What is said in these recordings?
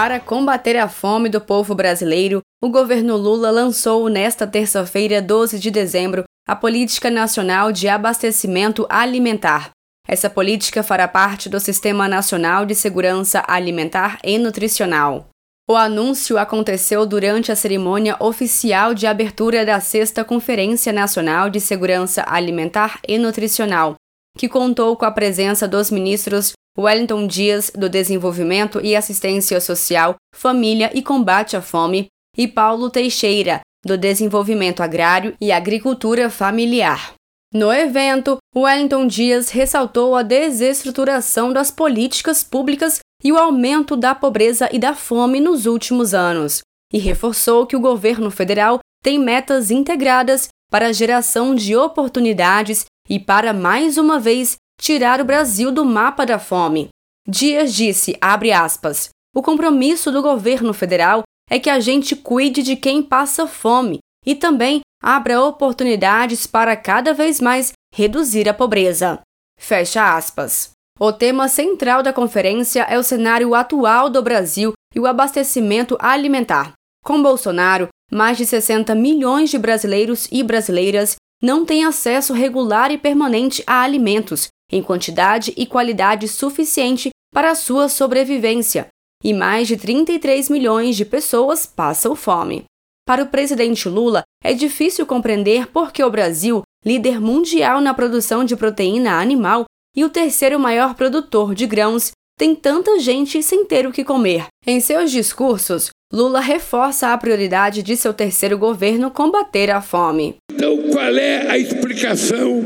Para combater a fome do povo brasileiro, o governo Lula lançou nesta terça-feira, 12 de dezembro, a Política Nacional de Abastecimento Alimentar. Essa política fará parte do Sistema Nacional de Segurança Alimentar e Nutricional. O anúncio aconteceu durante a cerimônia oficial de abertura da Sexta Conferência Nacional de Segurança Alimentar e Nutricional, que contou com a presença dos ministros Wellington Dias, do Desenvolvimento e Assistência Social, Família e Combate à Fome, e Paulo Teixeira, do Desenvolvimento Agrário e Agricultura Familiar. No evento, Wellington Dias ressaltou a desestruturação das políticas públicas e o aumento da pobreza e da fome nos últimos anos, e reforçou que o governo federal tem metas integradas para a geração de oportunidades e para, mais uma vez, tirar o Brasil do mapa da fome. Dias disse, abre aspas, o compromisso do governo federal é que a gente cuide de quem passa fome e também abra oportunidades para cada vez mais reduzir a pobreza. Fecha aspas. O tema central da conferência é o cenário atual do Brasil e o abastecimento alimentar. Com Bolsonaro, mais de 60 milhões de brasileiros e brasileiras não têm acesso regular e permanente a alimentos, em quantidade e qualidade suficiente para a sua sobrevivência, e mais de 33 milhões de pessoas passam fome. Para o presidente Lula, é difícil compreender por que o Brasil, líder mundial na produção de proteína animal e o terceiro maior produtor de grãos, tem tanta gente sem ter o que comer. Em seus discursos, Lula reforça a prioridade de seu terceiro governo combater a fome. Então, qual é a explicação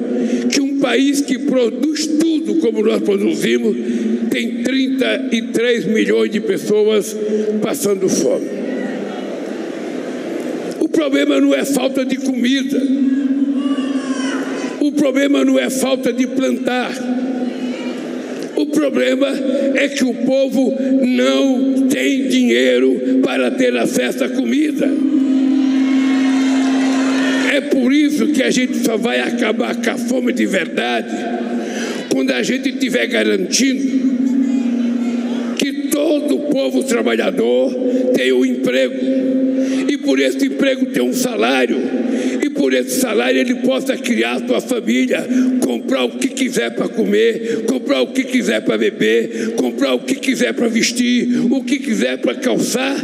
que um país que produz tudo como nós produzimos tem 33 milhões de pessoas passando fome? O problema não é falta de comida. O problema não é falta de plantar. O problema é que o povo não tem dinheiro para ter acesso à comida. Por isso que a gente só vai acabar com a fome de verdade quando a gente estiver garantindo que todo o povo trabalhador tem um emprego e por esse emprego tem um salário por esse salário ele possa criar sua família, comprar o que quiser para comer, comprar o que quiser para beber, comprar o que quiser para vestir, o que quiser para calçar.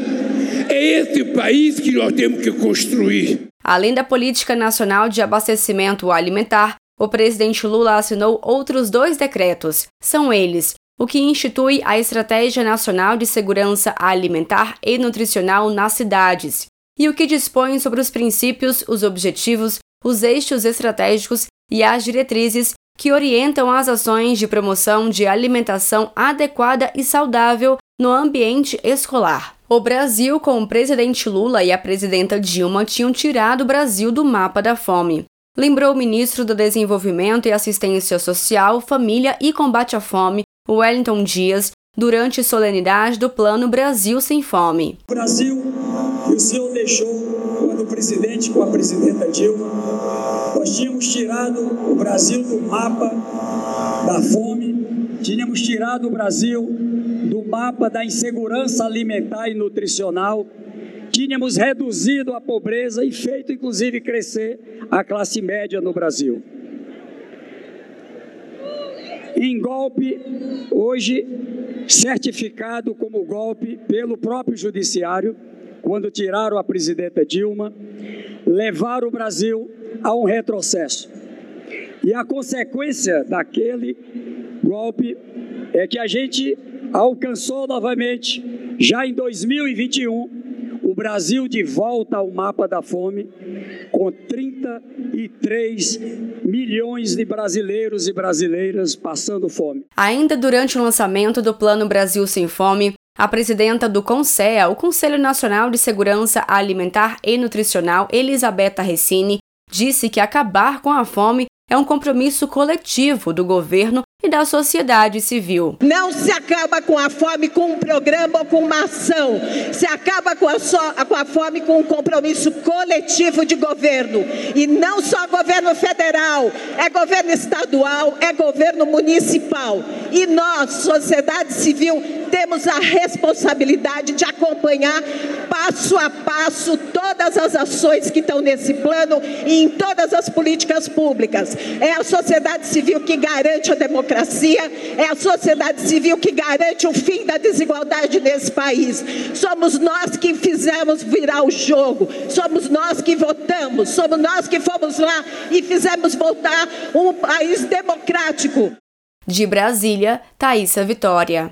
É esse país que nós temos que construir. Além da política nacional de abastecimento alimentar, o presidente Lula assinou outros dois decretos. São eles: o que institui a Estratégia Nacional de Segurança Alimentar e Nutricional nas cidades e o que dispõe sobre os princípios, os objetivos, os eixos estratégicos e as diretrizes que orientam as ações de promoção de alimentação adequada e saudável no ambiente escolar. O Brasil, com o presidente Lula e a presidenta Dilma, tinham tirado o Brasil do mapa da fome. Lembrou o ministro do Desenvolvimento e Assistência Social, Família e Combate à Fome, Wellington Dias, durante solenidade do Plano Brasil Sem Fome. O Brasil e o senhor deixou, quando o presidente com a presidenta Dilma, nós tínhamos tirado o Brasil do mapa da fome, tínhamos tirado o Brasil do mapa da insegurança alimentar e nutricional, tínhamos reduzido a pobreza e feito inclusive crescer a classe média no Brasil. Em golpe, hoje certificado como golpe pelo próprio Judiciário, quando tiraram a presidenta Dilma, levaram o Brasil a um retrocesso. E a consequência daquele golpe é que a gente alcançou novamente, já em 2021, o Brasil de volta ao mapa da fome, com 33 milhões de brasileiros e brasileiras passando fome. Ainda durante o lançamento do Plano Brasil Sem Fome, a presidenta do CONSEA, o Conselho Nacional de Segurança Alimentar e Nutricional, Elisabetta Recini, disse que acabar com a fome é um compromisso coletivo do governo e da sociedade civil. Não se acaba com a fome com um programa ou com uma ação. Se acaba com a, com a fome com um compromisso coletivo de governo. E não só governo federal, é governo estadual, é governo municipal. E nós, sociedade civil, temos a responsabilidade de acompanhar passo a passo todas as ações que estão nesse plano e em todas as políticas públicas. É a sociedade civil que garante a democracia, é a sociedade civil que garante o fim da desigualdade nesse país. Somos nós que fizemos virar o jogo, somos nós que votamos, somos nós que fomos lá e fizemos voltar um país democrático. De Brasília, Thaisa Vitória.